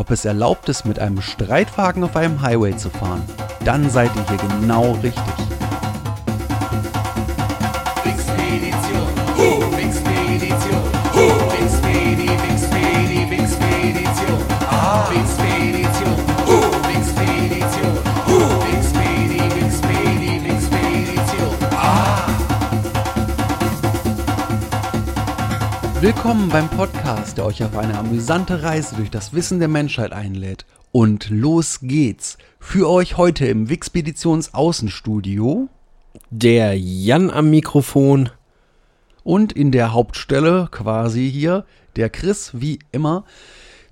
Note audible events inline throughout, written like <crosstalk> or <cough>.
ob es erlaubt ist, mit einem Streitwagen auf einem Highway zu fahren, dann seid ihr hier genau richtig. Willkommen beim Podcast, der euch auf eine amüsante Reise durch das Wissen der Menschheit einlädt. Und los geht's. Für euch heute im Wixpeditions Außenstudio Der Jan am Mikrofon. und in der Hauptstelle quasi hier der Chris, wie immer.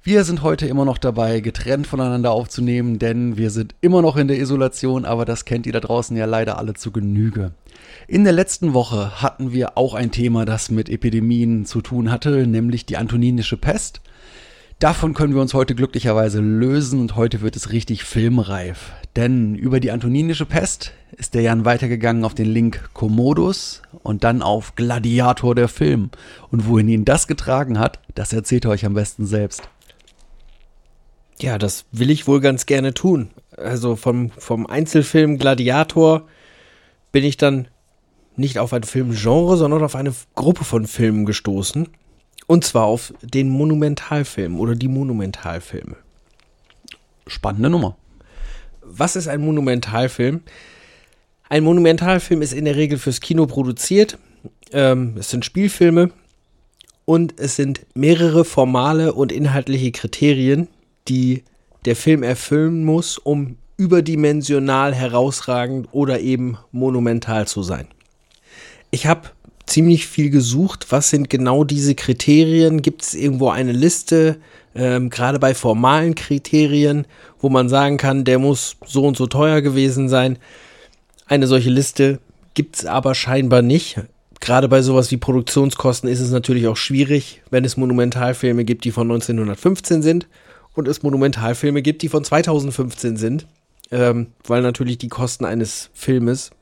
Wir sind heute immer noch dabei, getrennt voneinander aufzunehmen, denn wir sind immer noch in der Isolation, aber das kennt ihr da draußen ja leider alle zu Genüge. In der letzten Woche hatten wir auch ein Thema, das mit Epidemien zu tun hatte, nämlich die antoninische Pest. Davon können wir uns heute glücklicherweise lösen und heute wird es richtig filmreif. Denn über die antoninische Pest ist der Jan weitergegangen auf den Link Commodus und dann auf Gladiator der Film. Und wohin ihn das getragen hat, das erzählt er euch am besten selbst. Ja, das will ich wohl ganz gerne tun. Also vom, vom Einzelfilm Gladiator bin ich dann nicht auf ein Filmgenre, sondern auf eine Gruppe von Filmen gestoßen. Und zwar auf den Monumentalfilm oder die Monumentalfilme. Spannende Nummer. Was ist ein Monumentalfilm? Ein Monumentalfilm ist in der Regel fürs Kino produziert. Ähm, es sind Spielfilme und es sind mehrere formale und inhaltliche Kriterien, die der Film erfüllen muss, um überdimensional herausragend oder eben monumental zu sein. Ich habe ziemlich viel gesucht, was sind genau diese Kriterien? Gibt es irgendwo eine Liste, ähm, gerade bei formalen Kriterien, wo man sagen kann, der muss so und so teuer gewesen sein? Eine solche Liste gibt es aber scheinbar nicht. Gerade bei sowas wie Produktionskosten ist es natürlich auch schwierig, wenn es Monumentalfilme gibt, die von 1915 sind und es Monumentalfilme gibt, die von 2015 sind, ähm, weil natürlich die Kosten eines Filmes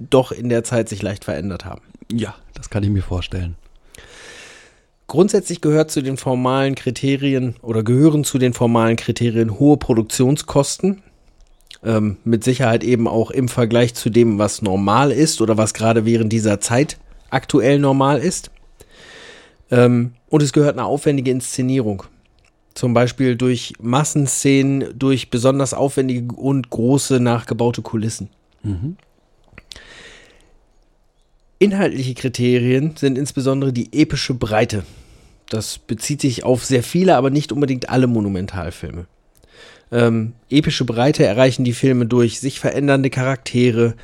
doch in der Zeit sich leicht verändert haben. Ja, das kann ich mir vorstellen. Grundsätzlich gehört zu den formalen Kriterien oder gehören zu den formalen Kriterien hohe Produktionskosten. Ähm, mit Sicherheit eben auch im Vergleich zu dem, was normal ist oder was gerade während dieser Zeit aktuell normal ist. Ähm, und es gehört eine aufwendige Inszenierung. Zum Beispiel durch Massenszenen, durch besonders aufwendige und große nachgebaute Kulissen. Inhaltliche Kriterien sind insbesondere die epische Breite. Das bezieht sich auf sehr viele, aber nicht unbedingt alle Monumentalfilme. Ähm, epische Breite erreichen die Filme durch sich verändernde Charaktere,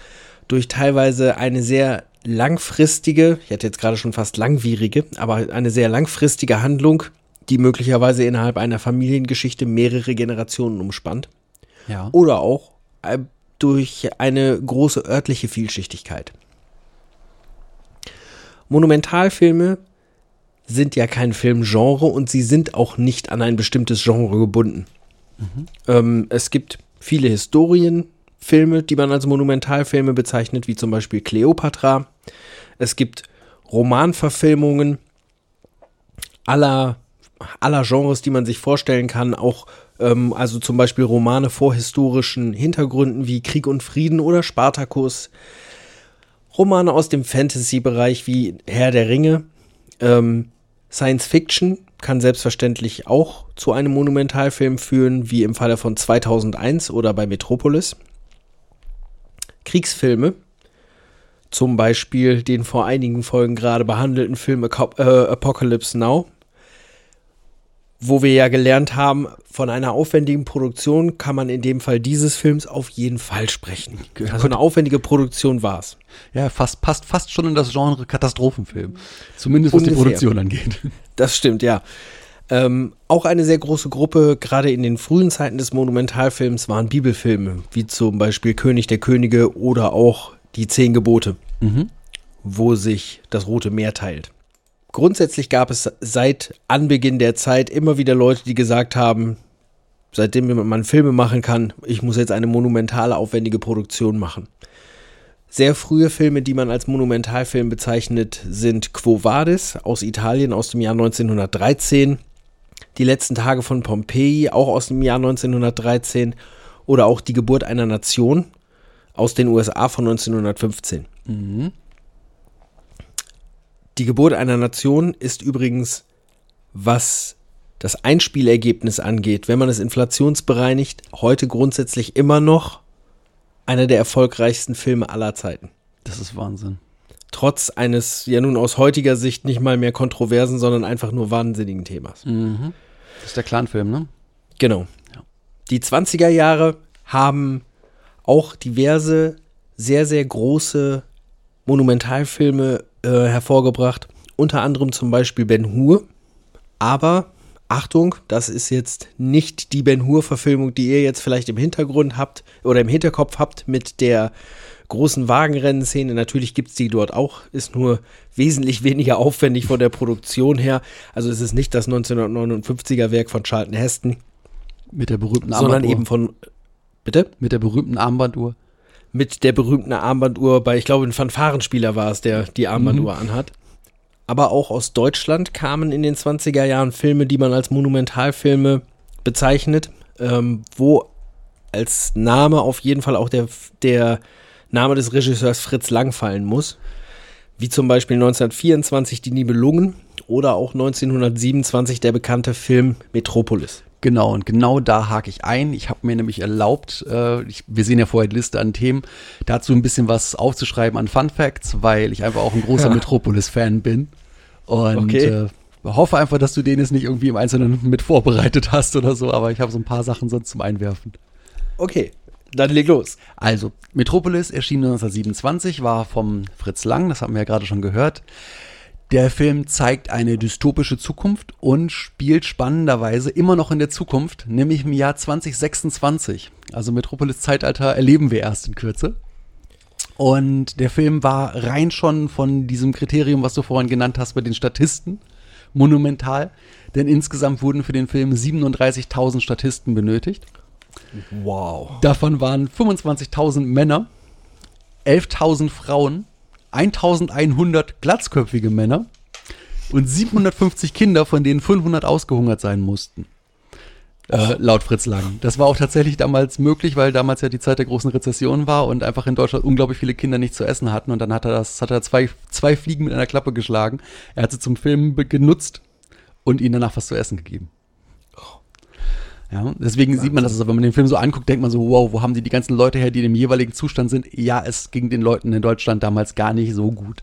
durch teilweise eine sehr langfristige, ich hatte jetzt gerade schon fast langwierige, aber eine sehr langfristige Handlung, die möglicherweise innerhalb einer Familiengeschichte mehrere Generationen umspannt. Ja. Oder auch äh, durch eine große örtliche Vielschichtigkeit. Monumentalfilme sind ja kein Filmgenre und sie sind auch nicht an ein bestimmtes Genre gebunden. Ähm, es gibt viele Historienfilme, die man als Monumentalfilme bezeichnet, wie zum Beispiel Cleopatra. Es gibt Romanverfilmungen aller, aller Genres, die man sich vorstellen kann, auch ähm, also zum Beispiel Romane vor historischen Hintergründen wie Krieg und Frieden oder Spartacus. Romane aus dem Fantasy-Bereich wie Herr der Ringe. Ähm, Science Fiction kann selbstverständlich auch zu einem Monumentalfilm führen, wie im Falle von 2001 oder bei Metropolis. Kriegsfilme, zum Beispiel den vor einigen Folgen gerade behandelten Film äh, Apocalypse Now, wo wir ja gelernt haben, von einer aufwendigen Produktion kann man in dem Fall dieses Films auf jeden Fall sprechen. Also eine aufwendige Produktion war es. Ja, fast, passt fast schon in das Genre Katastrophenfilm. Zumindest was die Ungefähr. Produktion angeht. Das stimmt, ja. Ähm, auch eine sehr große Gruppe, gerade in den frühen Zeiten des Monumentalfilms, waren Bibelfilme, wie zum Beispiel König der Könige oder auch die Zehn Gebote, wo sich das Rote Meer teilt. Grundsätzlich gab es seit Anbeginn der Zeit immer wieder Leute, die gesagt haben, seitdem man Filme machen kann, ich muss jetzt eine monumentale, aufwendige Produktion machen. Sehr frühe Filme, die man als Monumentalfilm bezeichnet, sind Quo Vadis aus Italien aus dem Jahr 1913, Die letzten Tage von Pompeji auch aus dem Jahr 1913 oder auch Die Geburt einer Nation aus den USA von 1915. Die Geburt einer Nation ist übrigens, was das Einspielergebnis angeht, wenn man es inflationsbereinigt, heute grundsätzlich immer noch einer der erfolgreichsten Filme aller Zeiten. Das ist Wahnsinn. Trotz eines ja nun aus heutiger Sicht nicht mal mehr kontroversen, sondern einfach nur wahnsinnigen Themas. Das ist der Clanfilm, ne? Genau. Ja. Die 20er Jahre haben auch diverse, sehr, sehr große Monumentalfilme äh, hervorgebracht. Unter anderem zum Beispiel Ben Hur. Aber Achtung, das ist jetzt nicht die Ben Hur-Verfilmung, die ihr jetzt vielleicht im Hintergrund habt oder im Hinterkopf habt mit der großen Wagenrennenszene. Natürlich gibt es die dort auch, ist nur wesentlich <laughs> weniger aufwendig von der Produktion her. Also es ist nicht das 1959er Werk von Charlton Heston, Mit der berühmten sondern Armbanduhr. eben von. Bitte? Mit der berühmten Armbanduhr. Mit der berühmten Armbanduhr bei, ich glaube, ein Fanfarenspieler war es, der die Armbanduhr anhat. Aber auch aus Deutschland kamen in den 20er Jahren Filme, die man als Monumentalfilme bezeichnet, ähm, wo als Name auf jeden Fall auch der, der Name des Regisseurs Fritz Lang fallen muss. Wie zum Beispiel 1924 Die Nibelungen oder auch 1927 der bekannte Film Metropolis. Genau, und genau da hake ich ein. Ich habe mir nämlich erlaubt, äh, ich, wir sehen ja vorher die Liste an Themen, dazu ein bisschen was aufzuschreiben an Fun Facts, weil ich einfach auch ein großer Ja. <laughs> Metropolis-Fan bin. Und Okay. äh, hoffe einfach, dass du den jetzt nicht irgendwie im Einzelnen mit vorbereitet hast oder so, aber ich habe so ein paar Sachen sonst zum Einwerfen. Okay, dann leg los. Also, Metropolis erschien 1927, war vom Fritz Lang, das haben wir ja gerade schon gehört. Der Film zeigt eine dystopische Zukunft und spielt spannenderweise immer noch in der Zukunft, nämlich im Jahr 2026. Also Metropolis Zeitalter erleben wir erst in Kürze. Und der Film war rein schon von diesem Kriterium, was du vorhin genannt hast, mit den Statisten, monumental. Denn insgesamt wurden für den Film 37.000 Statisten benötigt. Wow. Davon waren 25.000 Männer, 11.000 Frauen, 1.100 glatzköpfige Männer und 750 Kinder, von denen 500 ausgehungert sein mussten. Äh, laut Fritz Lang. Das war auch tatsächlich damals möglich, weil damals ja die Zeit der großen Rezession war und einfach in Deutschland unglaublich viele Kinder nicht zu essen hatten. Und dann hat er das, hat er zwei, zwei Fliegen mit einer Klappe geschlagen. Er hat sie zum Filmen genutzt und ihnen danach was zu essen gegeben. Ja, deswegen sieht man das, also wenn man den Film so anguckt, denkt man so, wow, wo haben die die ganzen Leute her, die in dem jeweiligen Zustand sind? Ja, es ging den Leuten in Deutschland damals gar nicht so gut.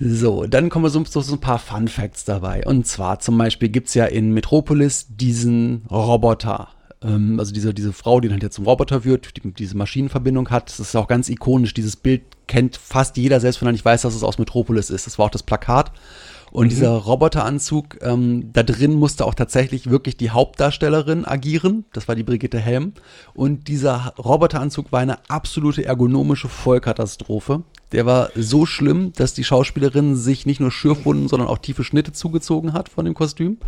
So, dann kommen wir so, so, ein paar Fun Facts dabei. Und zwar zum Beispiel gibt's ja in Metropolis diesen Roboter. Ähm, also diese, diese Frau, die dann jetzt zum Roboter wird, die diese Maschinenverbindung hat. Das ist auch ganz ikonisch. Dieses Bild kennt fast jeder, selbst wenn er nicht weiß, dass es aus Metropolis ist. Das war auch das Plakat. Und dieser Roboteranzug, ähm, da drin musste auch tatsächlich wirklich die Hauptdarstellerin agieren. Das war die Brigitte Helm. Und dieser Roboteranzug war eine absolute ergonomische Vollkatastrophe. Der war so schlimm, dass die Schauspielerin sich nicht nur Schürfwunden, sondern auch tiefe Schnitte zugezogen hat von dem Kostüm.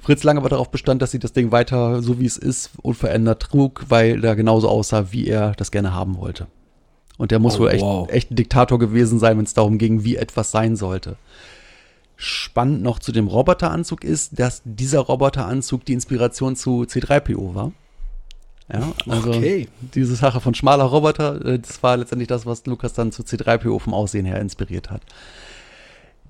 Fritz Lang aber darauf bestand, dass sie das Ding weiter so wie es ist unverändert trug, weil der genauso aussah, wie er das gerne haben wollte. Und der muss Oh, wohl echt, wow. echt ein Diktator gewesen sein, wenn es darum ging, wie etwas sein sollte. Spannend noch zu dem Roboteranzug ist, dass dieser Roboteranzug die Inspiration zu C3PO war. Ja, also Okay. diese Sache von schmaler Roboter, äh, das war letztendlich das, was Lukas dann zu C3PO vom Aussehen her inspiriert hat.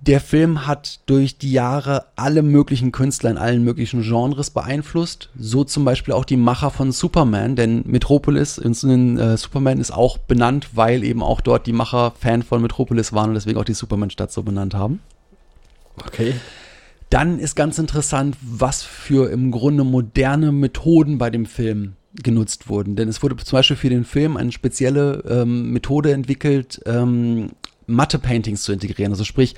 Der Film hat durch die Jahre alle möglichen Künstler in allen möglichen Genres beeinflusst. So zum Beispiel auch die Macher von Superman, denn Metropolis in, äh, Superman ist auch benannt, weil eben auch dort die Macher Fan von Metropolis waren und deswegen auch die Superman-Stadt so benannt haben. Okay. Dann ist ganz interessant, was für im Grunde moderne Methoden bei dem Film genutzt wurden. Denn es wurde zum Beispiel für den Film eine spezielle ähm, Methode entwickelt, ähm, Matte-Paintings zu integrieren. Also sprich,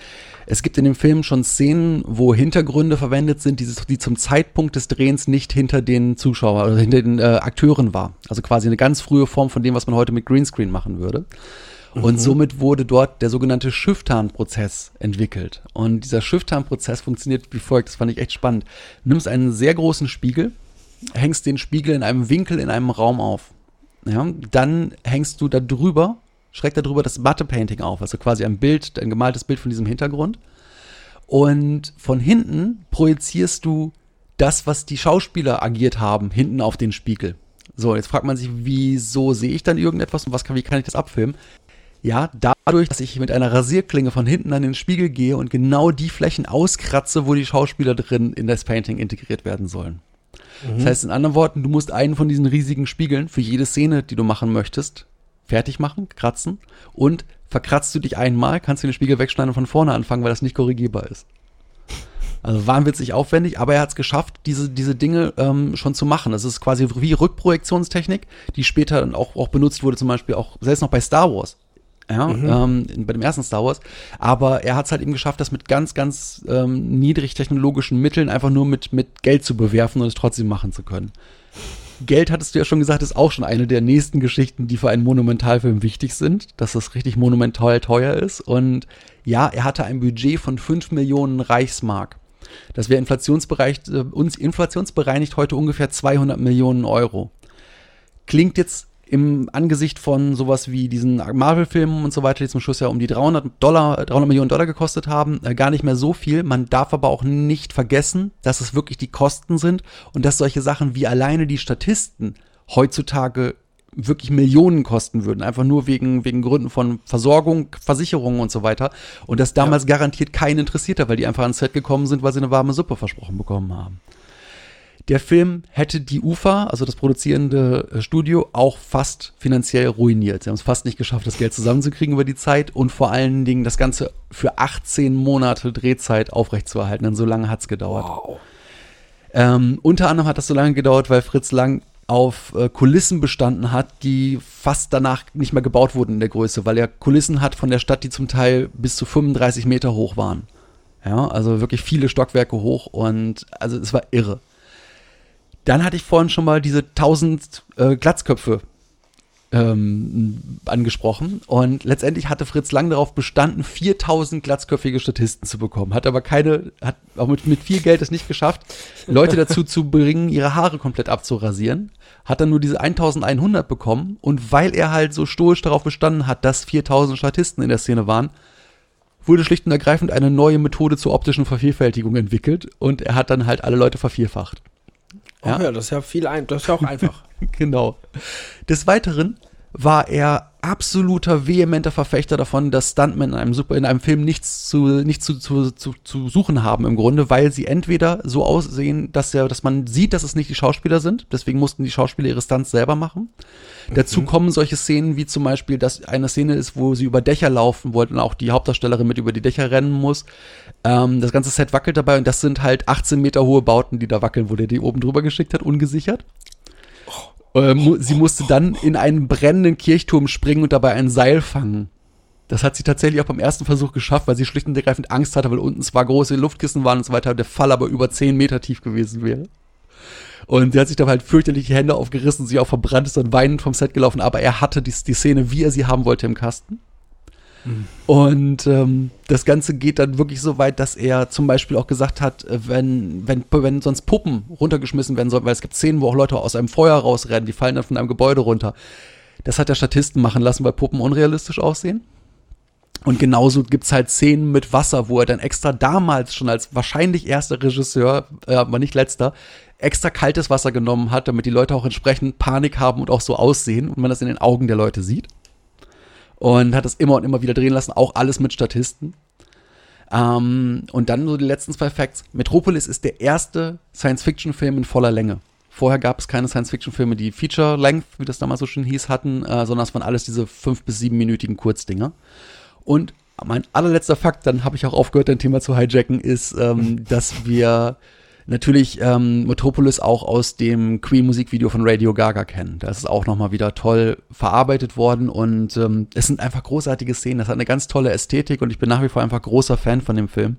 es gibt in dem Film schon Szenen, wo Hintergründe verwendet sind, die, die zum Zeitpunkt des Drehens nicht hinter den Zuschauern oder hinter den äh, Akteuren war. Also quasi eine ganz frühe Form von dem, was man heute mit Greenscreen machen würde. Und somit wurde dort der sogenannte Schifftarnprozess entwickelt. Und dieser Schifftarnprozess funktioniert wie folgt, das fand ich echt spannend. Du nimmst einen sehr großen Spiegel, hängst den Spiegel in einem Winkel in einem Raum auf. Ja, dann hängst du da drüber, schräg da drüber das Matte-Painting auf, also quasi ein Bild, ein gemaltes Bild von diesem Hintergrund. Und von hinten projizierst du das, was die Schauspieler agiert haben, hinten auf den Spiegel. So, jetzt fragt man sich, wieso sehe ich dann irgendetwas und was kann, wie kann ich das abfilmen? Ja, dadurch, dass ich mit einer Rasierklinge von hinten an den Spiegel gehe und genau die Flächen auskratze, wo die Schauspieler drin in das Painting integriert werden sollen. Das heißt, in anderen Worten, du musst einen von diesen riesigen Spiegeln für jede Szene, die du machen möchtest, fertig machen, kratzen und verkratzt du dich einmal, kannst du den Spiegel wegschneiden und von vorne anfangen, weil das nicht korrigierbar ist. Also wahnwitzig aufwendig, aber er hat es geschafft, diese, diese Dinge ähm, schon zu machen. Das ist quasi wie Rückprojektionstechnik, die später dann auch, auch benutzt wurde, zum Beispiel auch selbst noch bei Star Wars. Ja, ähm, in- bei dem ersten Star Wars. Aber er hat es halt eben geschafft, das mit ganz, ganz ähm, niedrig technologischen Mitteln einfach nur mit, mit Geld zu bewerfen und es trotzdem machen zu können. Geld, hattest du ja schon gesagt, ist auch schon eine der nächsten Geschichten, die für einen Monumentalfilm wichtig sind, dass das richtig monumental teuer ist. Und ja, er hatte ein Budget von 5 Millionen Reichsmark. Das wäre inflationsbereinigt, äh, uns inflationsbereinigt heute ungefähr 200 Millionen Euro. Klingt jetzt im Angesicht von sowas wie diesen Marvel-Filmen und so weiter, die zum Schluss ja um die 300 Dollar, 300 Millionen Dollar gekostet haben, äh, gar nicht mehr so viel. Man darf aber auch nicht vergessen, dass es wirklich die Kosten sind und dass solche Sachen wie alleine die Statisten heutzutage wirklich Millionen kosten würden, einfach nur wegen, wegen Gründen von Versorgung, Versicherungen und so weiter. Und das damals garantiert keinen interessiert hat, weil die einfach ans Set gekommen sind, weil sie eine warme Suppe versprochen bekommen haben. Der Film hätte die UFA, also das produzierende äh, Studio, auch fast finanziell ruiniert. Sie haben es fast nicht geschafft, das Geld zusammenzukriegen über die Zeit und vor allen Dingen das Ganze für 18 Monate Drehzeit aufrechtzuerhalten. Denn so lange hat es gedauert. Ähm, unter anderem hat das so lange gedauert, weil Fritz Lang auf äh, Kulissen bestanden hat, die fast danach nicht mehr gebaut wurden in der Größe, weil er Kulissen hat von der Stadt, die zum Teil bis zu 35 Meter hoch waren. Ja, also wirklich viele Stockwerke hoch und also es war irre. Dann hatte ich vorhin schon mal diese 1000 äh, Glatzköpfe ähm, angesprochen. Und letztendlich hatte Fritz Lang darauf bestanden, 4000 glatzköpfige Statisten zu bekommen, hat aber keine, hat auch mit, mit viel Geld es nicht geschafft, Leute dazu zu bringen, ihre Haare komplett abzurasieren, hat dann nur diese 1100 bekommen. Und weil er halt so stoisch darauf bestanden hat, dass 4000 Statisten in der Szene waren, wurde schlicht und ergreifend eine neue Methode zur optischen Vervielfältigung entwickelt. Und er hat dann halt alle Leute vervierfacht. Ja. ja, das ist ja viel ein, das ist ja auch einfach. <laughs> genau. Des Weiteren war er absoluter vehementer Verfechter davon, dass Stuntmen in einem, Super, in einem Film nichts, zu, nichts zu, zu, zu, zu suchen haben im Grunde, weil sie entweder so aussehen, dass, er, dass man sieht, dass es nicht die Schauspieler sind, deswegen mussten die Schauspieler ihre Stunts selber machen. Dazu kommen solche Szenen wie zum Beispiel, dass eine Szene ist, wo sie über Dächer laufen wollten und auch die Hauptdarstellerin mit über die Dächer rennen muss. Ähm, das ganze Set wackelt dabei und das sind halt 18 Meter hohe Bauten, die da wackeln, wo der die oben drüber geschickt hat, ungesichert. Äh, sie musste dann in einen brennenden Kirchturm springen und dabei ein Seil fangen. Das hat sie tatsächlich auch beim ersten Versuch geschafft, weil sie schlicht und ergreifend Angst hatte, weil unten zwar große Luftkissen waren und so weiter, der Fall aber über 10 Meter tief gewesen wäre. Und sie hat sich dabei halt fürchterlich die Hände aufgerissen, sie auch verbrannt ist und weinend vom Set gelaufen, aber er hatte die, die Szene, wie er sie haben wollte, im Kasten. Und ähm, das Ganze geht dann wirklich so weit, dass er zum Beispiel auch gesagt hat, äh, wenn, wenn, wenn sonst Puppen runtergeschmissen werden sollen, weil es gibt Szenen, wo auch Leute aus einem Feuer rausrennen, die fallen dann von einem Gebäude runter. Das hat der Statisten machen lassen, weil Puppen unrealistisch aussehen. Und genauso gibt's halt Szenen mit Wasser, wo er dann extra damals schon als wahrscheinlich erster Regisseur, äh, aber nicht letzter, extra kaltes Wasser genommen hat, damit die Leute auch entsprechend Panik haben und auch so aussehen und man das in den Augen der Leute sieht. Und hat das immer und immer wieder drehen lassen, auch alles mit Statisten. Ähm, und dann so die letzten zwei Facts. Metropolis ist der erste Science-Fiction-Film in voller Länge. Vorher gab es keine Science-Fiction-Filme, die Feature-Length, wie das damals so schön hieß, hatten, äh, sondern es waren alles diese fünf- bis siebenminütigen Kurzdinger. Und mein allerletzter Fakt, dann habe ich auch aufgehört, dein Thema zu hijacken, ist, ähm, <laughs> dass wir natürlich ähm, Metropolis auch aus dem Queen-Musikvideo von Radio Gaga kennen. Da ist auch nochmal wieder toll verarbeitet worden und ähm, es sind einfach großartige Szenen. Das hat eine ganz tolle Ästhetik und ich bin nach wie vor einfach großer Fan von dem Film.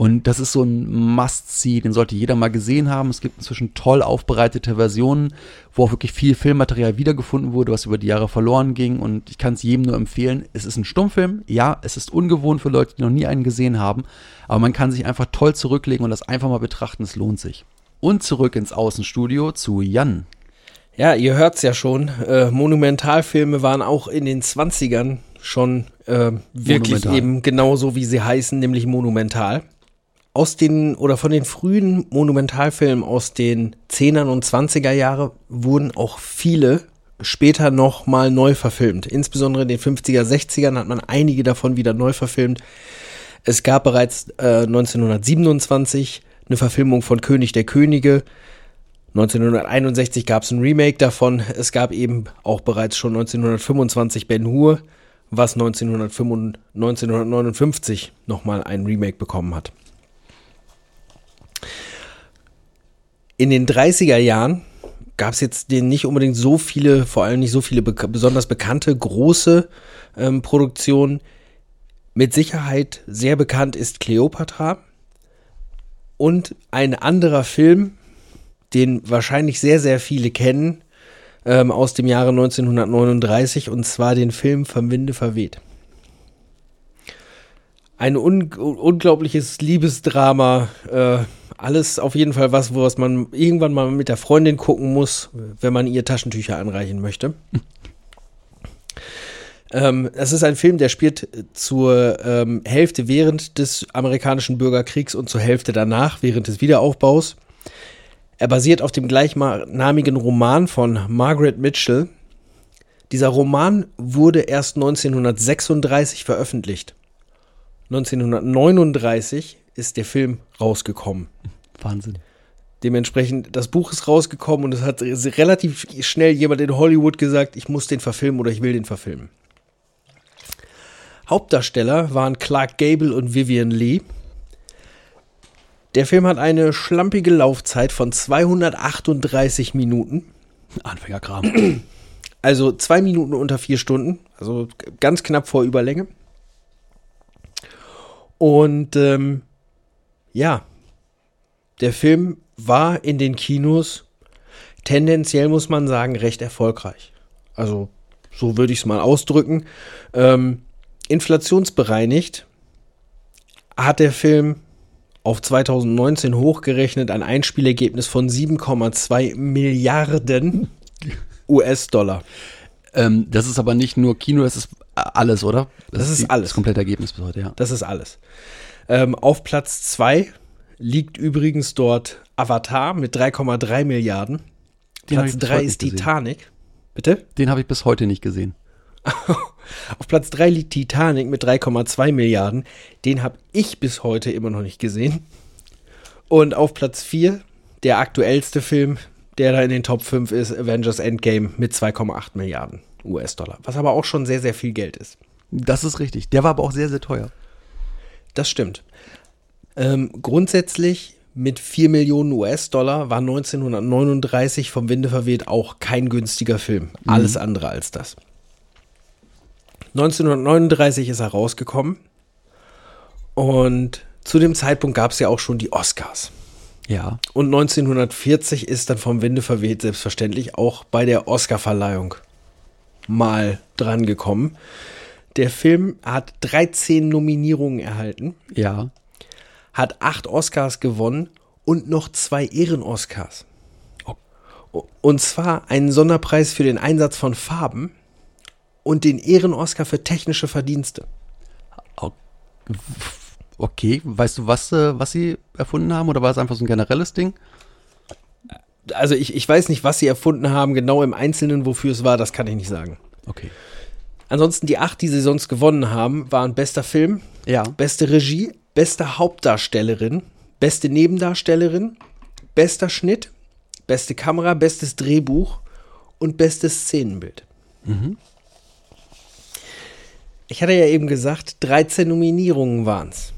Und das ist so ein Must-See, den sollte jeder mal gesehen haben. Es gibt inzwischen toll aufbereitete Versionen, wo auch wirklich viel Filmmaterial wiedergefunden wurde, was über die Jahre verloren ging. Und ich kann es jedem nur empfehlen. Es ist ein Stummfilm. Ja, es ist ungewohnt für Leute, die noch nie einen gesehen haben. Aber man kann sich einfach toll zurücklegen und das einfach mal betrachten. Es lohnt sich. Und zurück ins Außenstudio zu Jan. Ja, ihr hört's ja schon. Äh, Monumentalfilme waren auch in den 20ern schon äh, wirklich Monumental. eben genauso, wie sie heißen, nämlich monumental. Aus den oder von den frühen Monumentalfilmen aus den 10er und 20er Jahre wurden auch viele später noch mal neu verfilmt. Insbesondere in den 50er, 60ern hat man einige davon wieder neu verfilmt. Es gab bereits äh, 1927 eine Verfilmung von König der Könige. 1961 gab es ein Remake davon. Es gab eben auch bereits schon 1925 Ben Hur, was 1955 1959 nochmal ein Remake bekommen hat. In den 30er Jahren gab es jetzt nicht unbedingt so viele, vor allem nicht so viele bek besonders bekannte große ähm, Produktionen. Mit Sicherheit sehr bekannt ist Cleopatra und ein anderer Film, den wahrscheinlich sehr, sehr viele kennen, ähm, aus dem Jahre 1939, und zwar den Film Vom Winde verweht. Ein un unglaubliches Liebesdrama, äh, alles auf jeden Fall was, was man irgendwann mal mit der Freundin gucken muss, wenn man ihr Taschentücher anreichen möchte. Ähm, ist ein Film, der spielt zur ähm, Hälfte während des amerikanischen Bürgerkriegs und zur Hälfte danach, während des Wiederaufbaus. Er basiert auf dem gleichnamigen Roman von Margaret Mitchell. Dieser Roman wurde erst 1936 veröffentlicht. 1939 ist der Film rausgekommen. Wahnsinn. Dementsprechend, das Buch ist rausgekommen und es hat relativ schnell jemand in Hollywood gesagt, ich muss den verfilmen oder ich will den verfilmen. Hauptdarsteller waren Clark Gable und Vivian Lee. Der Film hat eine schlampige Laufzeit von 238 Minuten. Anfängerkram. <clears throat> Also zwei Minuten unter vier Stunden. Also ganz knapp vor Überlänge. Und ähm, ja, der Film war in den Kinos tendenziell, muss man sagen, recht erfolgreich. Also so würde ich es mal ausdrücken. Ähm, inflationsbereinigt hat der Film auf 2019 hochgerechnet ein Einspielergebnis von 7,2 Milliarden <laughs> US-Dollar. ähm, das ist aber nicht nur Kino, das ist alles, oder? Das ist die- alles. Das komplette Ergebnis bis heute, ja. Das ist alles. Ähm, auf Platz 2 liegt übrigens dort Avatar mit 3,3 Milliarden. Den Platz ich bis 3 heute ist gesehen. Titanic. Bitte? Den habe ich bis heute nicht gesehen. <laughs> Auf Platz 3 liegt Titanic mit 3,2 Milliarden. Den habe ich bis heute immer noch nicht gesehen. Und auf Platz 4 der aktuellste Film, der da in den Top 5 ist, Avengers Endgame mit 2,8 Milliarden US-Dollar. Was aber auch schon sehr, sehr viel Geld ist. Das ist richtig. Der war aber auch sehr, sehr teuer. Das stimmt. Ähm, grundsätzlich mit 4 Millionen US-Dollar war 1939 vom Winde verweht auch kein günstiger Film. Alles andere als das. 1939 ist er rausgekommen und zu dem Zeitpunkt gab es ja auch schon die Oscars. Ja. Und 1940 ist dann vom Winde verweht selbstverständlich auch bei der Oscarverleihung mal dran gekommen. Der Film hat 13 Nominierungen erhalten Ja. hat acht Oscars gewonnen und noch zwei Ehren-Oscars. Und zwar einen Sonderpreis für den Einsatz von Farben und den Ehren-Oscar für technische Verdienste. Okay. Weißt du, was, äh, was sie erfunden haben? Oder war es einfach so ein generelles Ding? Also ich, ich weiß nicht, was sie erfunden haben, genau im Einzelnen, wofür es war, das kann ich nicht sagen. Okay. Ansonsten die acht, die sie sonst gewonnen haben, waren bester Film, Ja. beste Regie, beste Hauptdarstellerin, beste Nebendarstellerin, bester Schnitt, beste Kamera, bestes Drehbuch und bestes Szenenbild. Ich hatte ja eben gesagt, 13 Nominierungen waren es.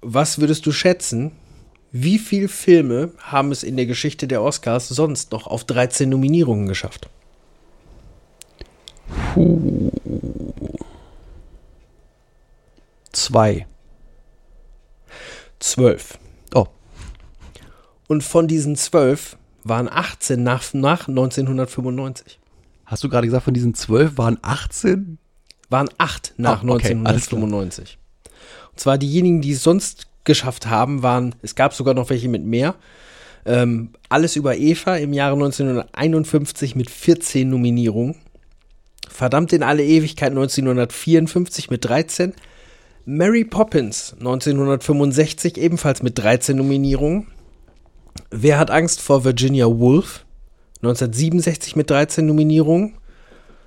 Was würdest du schätzen, Wie viele Filme haben es in der Geschichte der Oscars sonst noch auf 13 Nominierungen geschafft? Zwei. 12. Oh, Und von diesen 12 waren 18 nach, nach 1995. hast du gerade gesagt, von diesen zwölf waren 18? Waren 8 nach Ah, okay, alles klar. 1995. Und zwar diejenigen, die es sonst geschafft haben, waren, es gab sogar noch welche mit mehr. Ähm, alles über Eva im Jahre 1951 mit 14 Nominierungen. Verdammt in alle Ewigkeit 1954 mit 13. Mary Poppins 1965 ebenfalls mit 13 Nominierungen. Wer hat Angst vor Virginia Woolf 1967 mit 13 Nominierungen.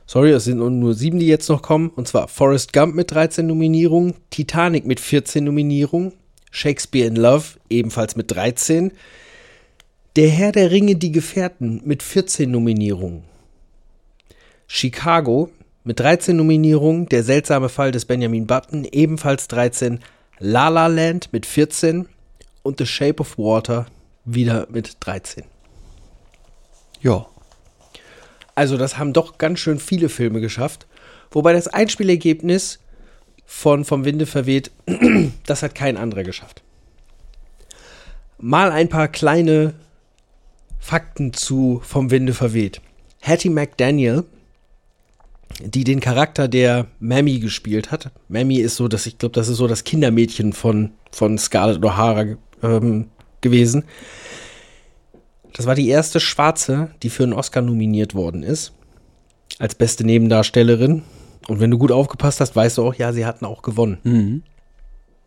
Sorry, es sind nur sieben, die jetzt noch kommen. Und zwar Forrest Gump mit 13 Nominierungen, Titanic mit 14 Nominierungen, Shakespeare in Love ebenfalls mit 13, Der Herr der Ringe, die Gefährten mit 14 Nominierungen, Chicago mit 13 Nominierungen, Der seltsame Fall des Benjamin Button ebenfalls 13, La La Land mit 14 und The Shape of Water wieder mit 13. Ja. Also das haben doch ganz schön viele Filme geschafft. Wobei das Einspielergebnis von Vom Winde verweht, <clears throat> das hat kein anderer geschafft. Mal ein paar kleine Fakten zu Vom Winde verweht. Hattie McDaniel, die den Charakter der Mammy gespielt hat. Mammy ist so, dass ich glaube, das ist so das Kindermädchen von, von Scarlett O'Hara ähm, gewesen. Das war die erste Schwarze, die für einen Oscar nominiert worden ist. Als beste Nebendarstellerin. Und wenn du gut aufgepasst hast, weißt du auch, ja, sie hatten auch gewonnen.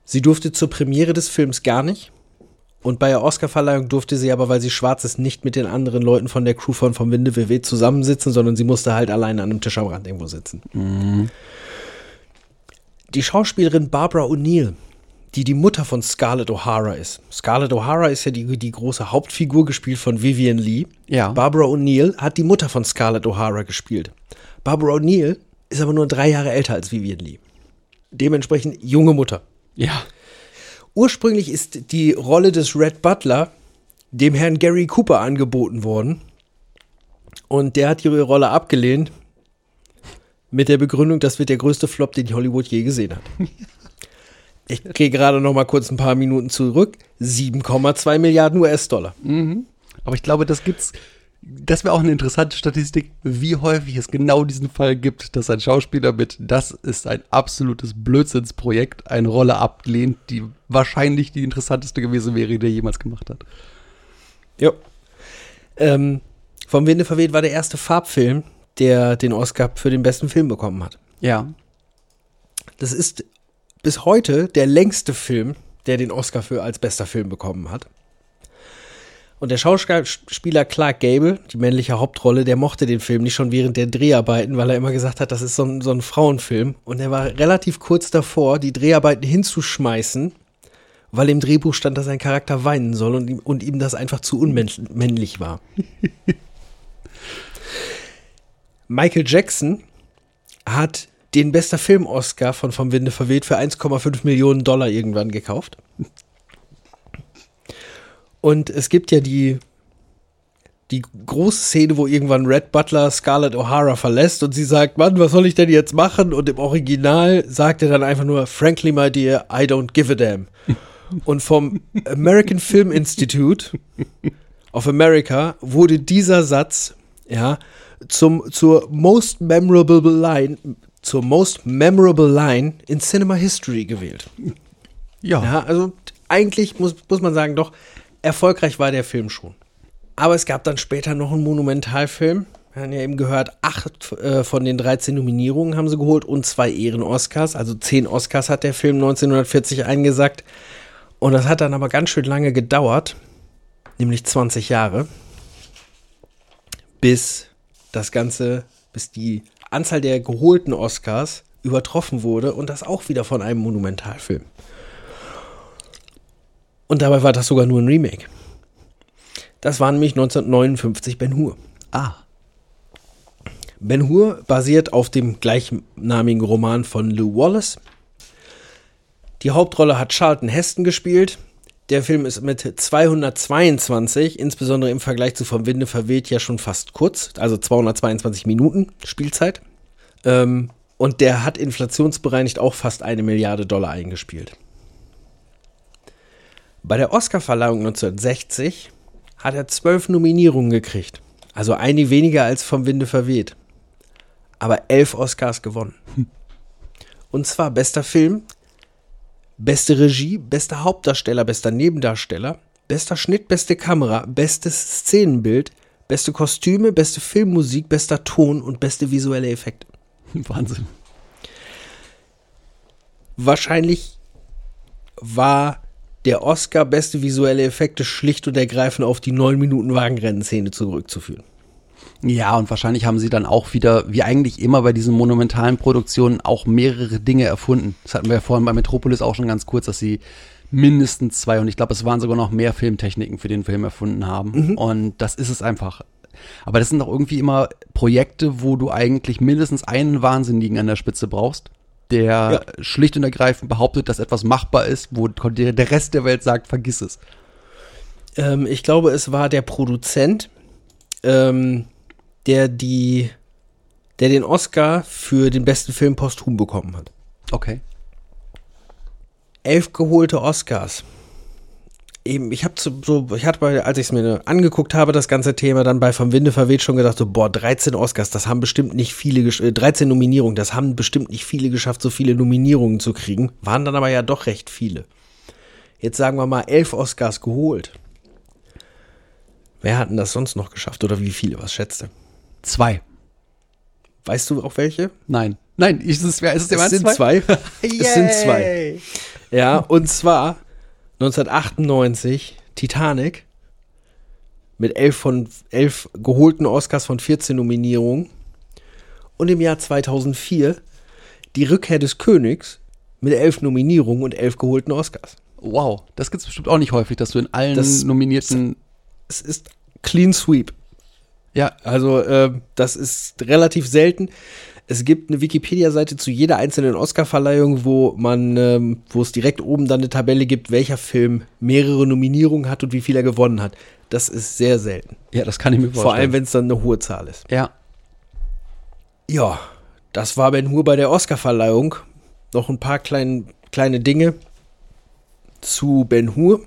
Sie durfte zur Premiere des Films gar nicht. Und bei der Oscarverleihung durfte sie aber, weil sie schwarz ist, nicht mit den anderen Leuten von der Crew von Vom Winde WW zusammensitzen, sondern sie musste halt alleine an einem Tisch am Rand irgendwo sitzen. Die Schauspielerin Barbara O'Neill, die die Mutter von Scarlett O'Hara ist. Scarlett O'Hara ist ja die, die große Hauptfigur, gespielt von Vivian Lee. Ja. Barbara O'Neill hat die Mutter von Scarlett O'Hara gespielt. Barbara O'Neill ist aber nur drei Jahre älter als Vivian Lee. Dementsprechend junge Mutter. Ja. Ursprünglich ist die Rolle des Red Butler dem Herrn Gary Cooper angeboten worden. Und der hat ihre Rolle abgelehnt. Mit der Begründung, das wird der größte Flop, den Hollywood je gesehen hat. <laughs> Ich gehe gerade noch mal kurz ein paar Minuten zurück. 7,2 Milliarden US-Dollar. Aber ich glaube, das gibt's. Das wäre auch eine interessante Statistik, wie häufig es genau diesen Fall gibt, dass ein Schauspieler mit Das ist ein absolutes Blödsinnsprojekt eine Rolle ablehnt, die wahrscheinlich die interessanteste gewesen wäre, die er jemals gemacht hat. Ja. Ähm, vom Winde verweht war der erste Farbfilm, der den Oscar für den besten Film bekommen hat. Ja. Das ist bis heute der längste Film, der den Oscar für als bester Film bekommen hat. Und der Schauspieler Clark Gable, die männliche Hauptrolle, der mochte den Film nicht schon während der Dreharbeiten, weil er immer gesagt hat, das ist so ein, so ein Frauenfilm. Und er war relativ kurz davor, die Dreharbeiten hinzuschmeißen, weil im Drehbuch stand, dass sein Charakter weinen soll und ihm, und ihm das einfach zu unmännlich war. <laughs> Michael Jackson hat den bester Film-Oscar von Vom Winde verweht für 1,5 Millionen Dollar irgendwann gekauft. Und es gibt ja die, die große Szene, wo irgendwann Red Butler Scarlett O'Hara verlässt und sie sagt, Mann, was soll ich denn jetzt machen? Und im Original sagt er dann einfach nur, Frankly, my dear, I don't give a damn. <laughs> Und vom American Film Institute of America wurde dieser Satz, ja, zum, zur most memorable line, zur most memorable line in Cinema History gewählt. Ja. Ja, also eigentlich muss, muss man sagen, doch, erfolgreich war der Film schon. Aber es gab dann später noch einen Monumentalfilm. Wir haben ja eben gehört, acht äh, von den 13 Nominierungen haben sie geholt und zwei Ehren-Oscars. Also zehn Oscars hat der Film 1940 eingesackt. Und das hat dann aber ganz schön lange gedauert, nämlich 20 Jahre, bis das Ganze, bis die Anzahl der geholten Oscars übertroffen wurde und das auch wieder von einem Monumentalfilm. Und dabei war das sogar nur ein Remake. Das war nämlich 1959 Ben Hur. Ah. Ben Hur basiert auf dem gleichnamigen Roman von Lou Wallace. Die Hauptrolle hat Charlton Heston gespielt. Der Film ist mit 222, insbesondere im Vergleich zu Vom Winde verweht, ja schon fast kurz, also 222 Minuten Spielzeit. Ähm, und der hat inflationsbereinigt auch fast eine Milliarde Dollar eingespielt. Bei der Oscarverleihung 1960 hat er zwölf Nominierungen gekriegt. Also eine weniger als vom Winde verweht. Aber elf Oscars gewonnen. Und zwar bester Film, beste Regie, bester Hauptdarsteller, bester Nebendarsteller, bester Schnitt, beste Kamera, bestes Szenenbild, beste Kostüme, beste Filmmusik, bester Ton und beste visuelle Effekte. <laughs> Wahnsinn. Wahrscheinlich war der Oscar beste visuelle Effekte schlicht und ergreifend auf die 9 Minuten Wagenrennenszene zurückzuführen. Ja, und wahrscheinlich haben sie dann auch wieder, wie eigentlich immer bei diesen monumentalen Produktionen, auch mehrere Dinge erfunden. Das hatten wir ja vorhin bei Metropolis auch schon ganz kurz, dass sie mindestens zwei und ich glaube, es waren sogar noch mehr Filmtechniken für den Film erfunden haben. Und das ist es einfach. Aber das sind doch irgendwie immer Projekte, wo du eigentlich mindestens einen Wahnsinnigen an der Spitze brauchst, der Ja. schlicht und ergreifend behauptet, dass etwas machbar ist, wo der Rest der Welt sagt, vergiss es. Ähm, ich glaube, es war der Produzent, ähm, der die, der den Oscar für den besten Film posthum bekommen hat. Okay. Elf geholte Oscars. Eben, ich habe so, ich hatte bei, als ich es mir angeguckt habe, das ganze Thema, dann bei Vom Winde verweht schon gedacht, so, boah, 13 Oscars, das haben bestimmt nicht viele, äh, 13 Nominierungen, das haben bestimmt nicht viele geschafft, so viele Nominierungen zu kriegen. Waren dann aber ja doch recht viele. Jetzt sagen wir mal, elf Oscars geholt. Wer hat denn das sonst noch geschafft oder wie viele, was schätzt du? Zwei. Weißt du auch welche? Nein. Nein, ist es, ist es Es sind zwei. <laughs> es sind zwei. <laughs> Ja, und zwar 1998 Titanic mit elf von elf geholten Oscars von 14 Nominierungen und im Jahr 2004 die Rückkehr des Königs mit elf Nominierungen und elf geholten Oscars. Wow, das gibt's bestimmt auch nicht häufig, dass du in allen Das- nominierten. Es ist Clean Sweep. Ja, Also äh, das ist relativ selten. Es gibt eine Wikipedia-Seite zu jeder einzelnen Oscar-Verleihung, wo man, ähm, wo es direkt oben dann eine Tabelle gibt, welcher Film mehrere Nominierungen hat und wie viel er gewonnen hat. Das ist sehr selten. ja, das kann ich mir vorstellen. Vor allem, wenn es dann eine hohe Zahl ist. Ja, Ja, das war Ben Hur bei der Oscar-Verleihung. Noch ein paar klein, kleine Dinge zu Ben Hur.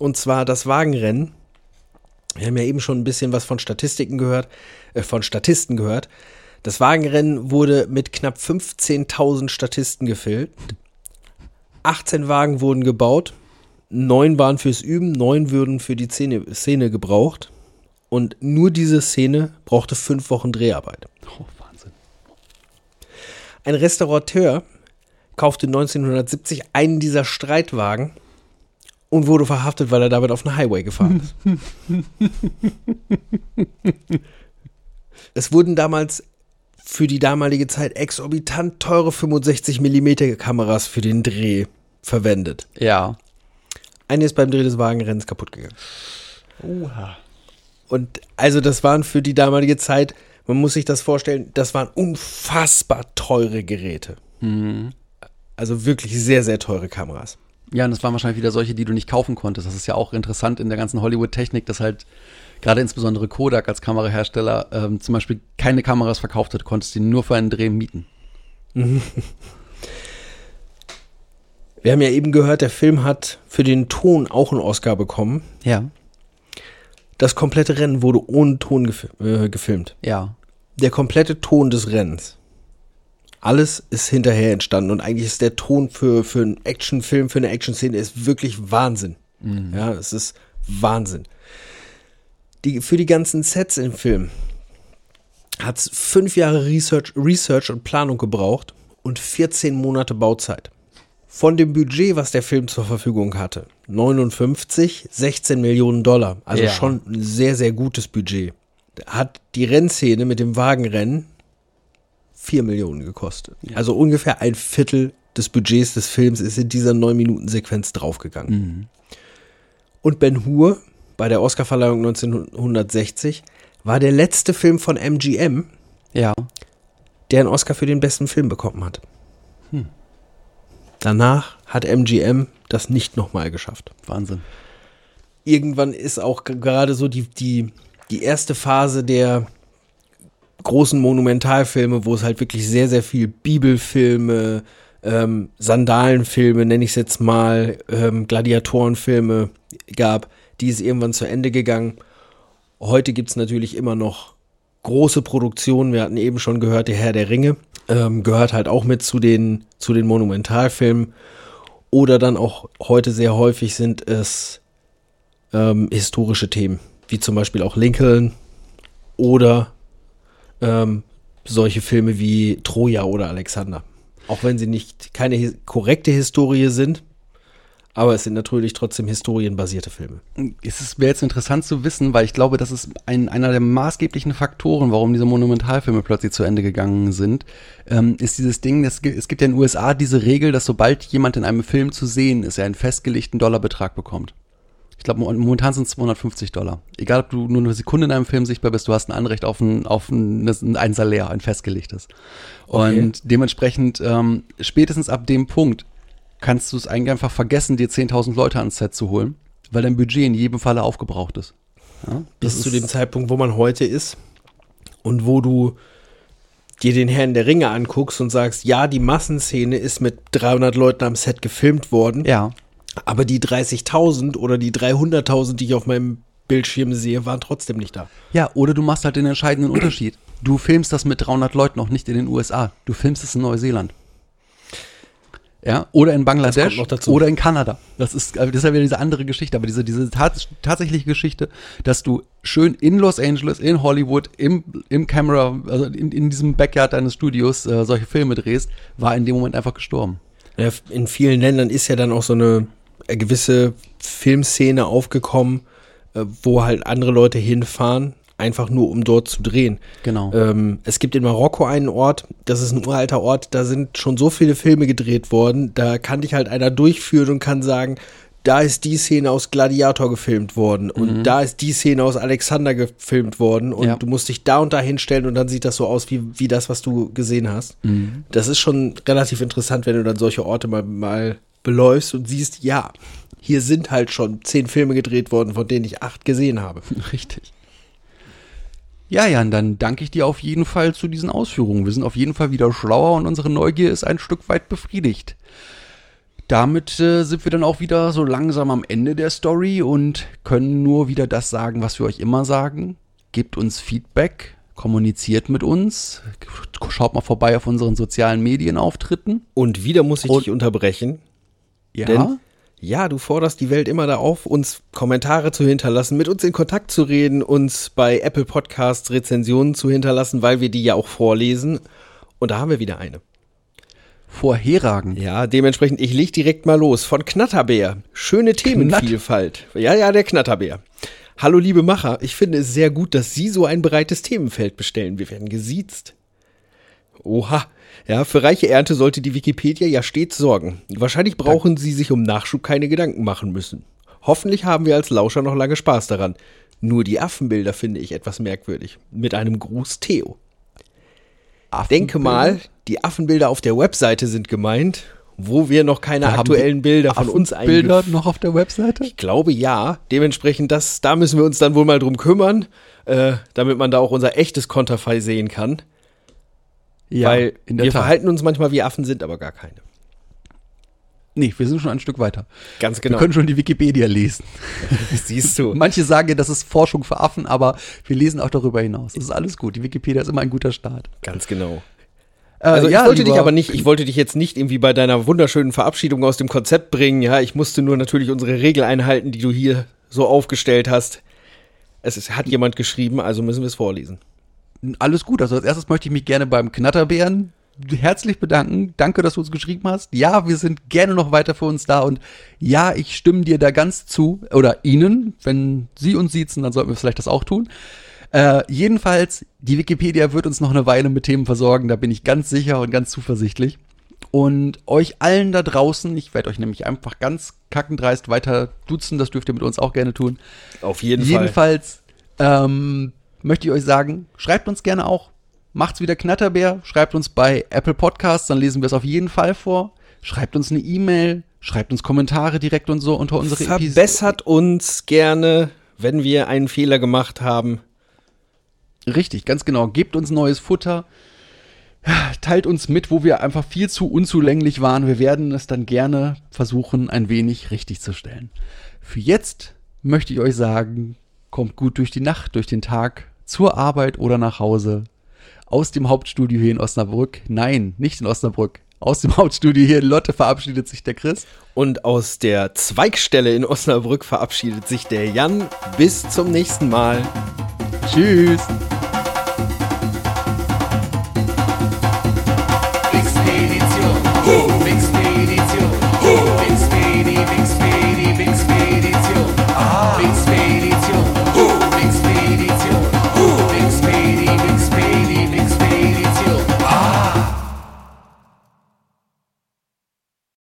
Und zwar das Wagenrennen. Wir haben ja eben schon ein bisschen was von Statistiken gehört, äh, von Statisten gehört. Das Wagenrennen wurde mit knapp 15.000 Statisten gefilmt. 18 Wagen wurden gebaut. Neun waren fürs Üben, neun würden für die Szene, Szene gebraucht. Und nur diese Szene brauchte fünf Wochen Dreharbeit. oh, Wahnsinn. Ein Restaurateur kaufte 1970 einen dieser Streitwagen und wurde verhaftet, weil er damit auf den Highway gefahren ist. <laughs> es wurden damals für die damalige Zeit exorbitant teure 65 mm Kameras für den Dreh verwendet. Ja. Eine ist beim Dreh des Wagenrennens kaputt gegangen. Uha. Und also das waren für die damalige Zeit, man muss sich das vorstellen, das waren unfassbar teure Geräte. Also wirklich sehr, sehr teure Kameras. Ja, und das waren wahrscheinlich wieder solche, die du nicht kaufen konntest. Das ist ja auch interessant in der ganzen Hollywood-Technik, dass halt gerade insbesondere Kodak als Kamerahersteller ähm, zum Beispiel keine Kameras verkauft hat, du konntest die nur für einen Dreh mieten. <laughs> Wir haben ja eben gehört, der Film hat für den Ton auch einen Oscar bekommen. Ja. Das komplette Rennen wurde ohne Ton gef äh, gefilmt. Ja. Der komplette Ton des Rennens. Alles ist hinterher entstanden und eigentlich ist der Ton für, für einen Actionfilm, für eine Actionszene ist wirklich Wahnsinn. Ja, es ist Wahnsinn. Die, für die ganzen Sets im Film hat es fünf Jahre Research, Research und Planung gebraucht und 14 Monate Bauzeit. Von dem Budget, was der Film zur Verfügung hatte, 59, 16 Millionen Dollar. Also Ja. schon ein sehr, sehr gutes Budget. Hat die Rennszene mit dem Wagenrennen 4 Millionen gekostet. Also ungefähr ein Viertel des Budgets des Films ist in dieser 9-Minuten-Sequenz draufgegangen. Und Ben Hur bei der Oscarverleihung 1960 war der letzte Film von MGM, Ja. der einen Oscar für den besten Film bekommen hat. Danach hat MGM das nicht nochmal geschafft. Wahnsinn. Irgendwann ist auch gerade so die, die, die erste Phase der großen Monumentalfilme, wo es halt wirklich sehr, sehr viel Bibelfilme, ähm, Sandalenfilme, nenne ich es jetzt mal, ähm, Gladiatorenfilme gab. Die ist irgendwann zu Ende gegangen. Heute gibt es natürlich immer noch große Produktionen. Wir hatten eben schon gehört, der Herr der Ringe ähm, gehört halt auch mit zu den, zu den Monumentalfilmen. Oder dann auch heute sehr häufig sind es ähm, historische Themen, wie zum Beispiel auch Lincoln oder ähm, solche Filme wie Troja oder Alexander. Auch wenn sie nicht keine korrekte Historie sind, aber es sind natürlich trotzdem historienbasierte Filme. Es ist- wäre jetzt interessant zu wissen, weil ich glaube, das ist ein, einer der maßgeblichen Faktoren, warum diese Monumentalfilme plötzlich zu Ende gegangen sind, ähm, ist dieses Ding, es gibt, es gibt ja in den USA diese Regel, dass sobald jemand in einem Film zu sehen ist, er einen festgelegten Dollarbetrag bekommt. Ich glaube, mo- momentan sind es 250 Dollar. Egal, ob du nur eine Sekunde in einem Film sichtbar bist, du hast ein Anrecht auf ein, auf ein, ein Salär, ein festgelegtes. Okay. Und dementsprechend, ähm, spätestens ab dem Punkt, kannst du es eigentlich einfach vergessen, dir 10.000 Leute ans Set zu holen, weil dein Budget in jedem Falle aufgebraucht ist. Ja, Bis zu dem Zeitpunkt, wo man heute ist und wo du dir den Herrn der Ringe anguckst und sagst, ja, die Massenszene ist mit 300 Leuten am Set gefilmt worden, ja, aber die 30.000 oder die 300.000, die ich auf meinem Bildschirm sehe, waren trotzdem nicht da. ja, oder du machst halt den entscheidenden Unterschied. Du filmst das mit 300 Leuten noch nicht in den USA. Du filmst es in Neuseeland. Ja, oder in Bangladesch oder in Kanada. Das ist, äh, das ist ja wieder diese andere Geschichte, aber diese, diese tats tatsächliche Geschichte, dass du schön in Los Angeles, in Hollywood, im, im Camera, also in, in diesem Backyard deines Studios äh, solche Filme drehst, war in dem Moment einfach gestorben. Ja, in vielen Ländern ist ja dann auch so eine äh, gewisse Filmszene aufgekommen, äh, wo halt andere Leute hinfahren, einfach nur um dort zu drehen. Genau. Ähm, es gibt in Marokko einen Ort, das ist ein uralter Ort, da sind schon so viele Filme gedreht worden, da kann dich halt einer durchführen und kann sagen, da ist die Szene aus Gladiator gefilmt worden und da ist die Szene aus Alexander gefilmt worden und Ja. du musst dich da und da hinstellen und dann sieht das so aus wie, wie das, was du gesehen hast. Das ist schon relativ interessant, wenn du dann solche Orte mal, mal beläufst und siehst, ja, hier sind halt schon zehn Filme gedreht worden, von denen ich acht gesehen habe. <laughs> Richtig. Ja, Jan, dann danke ich dir auf jeden Fall zu diesen Ausführungen. Wir sind auf jeden Fall wieder schlauer und unsere Neugier ist ein Stück weit befriedigt. Damit äh, sind wir dann auch wieder so langsam am Ende der Story und können nur wieder das sagen, was wir euch immer sagen. Gebt uns Feedback, kommuniziert mit uns, schaut mal vorbei auf unseren sozialen Medienauftritten. Und wieder muss ich Und- dich unterbrechen. Ja, Denn ja, du forderst die Welt immer da auf, uns Kommentare zu hinterlassen, mit uns in Kontakt zu reden, uns bei Apple Podcasts Rezensionen zu hinterlassen, weil wir die ja auch vorlesen. Und da haben wir wieder eine. vorherragend. Ja, dementsprechend, ich leg direkt mal los. Von Knatterbär. Schöne Themenvielfalt. Ja, ja, der Knatterbär. Hallo, liebe Macher. Ich finde es sehr gut, dass Sie so ein breites Themenfeld bestellen. Wir werden gesiezt. Oha. Ja, für reiche Ernte sollte die Wikipedia ja stets sorgen. Wahrscheinlich brauchen Sie sich um Nachschub keine Gedanken machen müssen. Hoffentlich haben wir als Lauscher noch lange Spaß daran. Nur die Affenbilder finde ich etwas merkwürdig. Mit einem Gruß Theo. Denke mal, die Affenbilder auf der Webseite sind gemeint, wo wir noch keine haben aktuellen Bilder von uns Bilder noch auf der Webseite? Ich glaube ja. Dementsprechend, das, da müssen wir uns dann wohl mal drum kümmern, äh, damit man da auch unser echtes Konterfei sehen kann. Ja, weil wir Tat. verhalten uns manchmal wie Affen, sind aber gar keine. Nee, wir sind schon ein Stück weiter. Ganz Wir können schon die Wikipedia lesen. <laughs> Siehst du. Manche sagen ja, das ist Forschung für Affen, aber wir lesen auch darüber hinaus. Das ist alles gut. Die Wikipedia ist immer ein guter Start. Ganz genau. Äh, Also ja, ich wollte dich aber nicht, ich wollte dich jetzt nicht irgendwie bei deiner wunderschönen Verabschiedung aus dem Konzept bringen. Ja, ich musste nur natürlich unsere Regel einhalten, die du hier so aufgestellt hast. Es ist, hat jemand geschrieben, also müssen wir es vorlesen. Alles gut. Also als erstes möchte ich mich gerne beim Knatterbären herzlich bedanken. Danke, dass du uns geschrieben hast. Ja, wir sind gerne noch weiter für uns da und ja, ich stimme dir da ganz zu. Oder Ihnen, wenn Sie uns siezen, dann sollten wir vielleicht das auch tun. Äh, jedenfalls, die Wikipedia wird uns noch eine Weile mit Themen versorgen, da bin ich ganz sicher und ganz zuversichtlich. Und euch allen da draußen, ich werde euch nämlich einfach ganz kackendreist weiter duzen, das dürft ihr mit uns auch gerne tun. Auf jeden Fall. Jedenfalls ähm, möchte ich euch sagen, schreibt uns gerne auch. Macht's wieder Knatterbär, schreibt uns bei Apple Podcasts, dann lesen wir es auf jeden Fall vor. schreibt uns eine E-Mail, schreibt uns Kommentare direkt und so unter unsere Episoden. Verbessert uns gerne, wenn wir einen Fehler gemacht haben. Richtig, ganz genau. Gebt uns neues Futter. Teilt uns mit, wo wir einfach viel zu unzulänglich waren. Wir werden es dann gerne versuchen, ein wenig richtig zu stellen. Für jetzt möchte ich euch sagen, kommt gut durch die Nacht, durch den Tag, zur Arbeit oder nach Hause. Aus dem Hauptstudio hier in Osnabrück. Nein, nicht in Osnabrück. Aus dem Hauptstudio hier in Lotte verabschiedet sich der Chris. Und aus der Zweigstelle in Osnabrück verabschiedet sich der Jan. Bis zum nächsten Mal. Tschüss.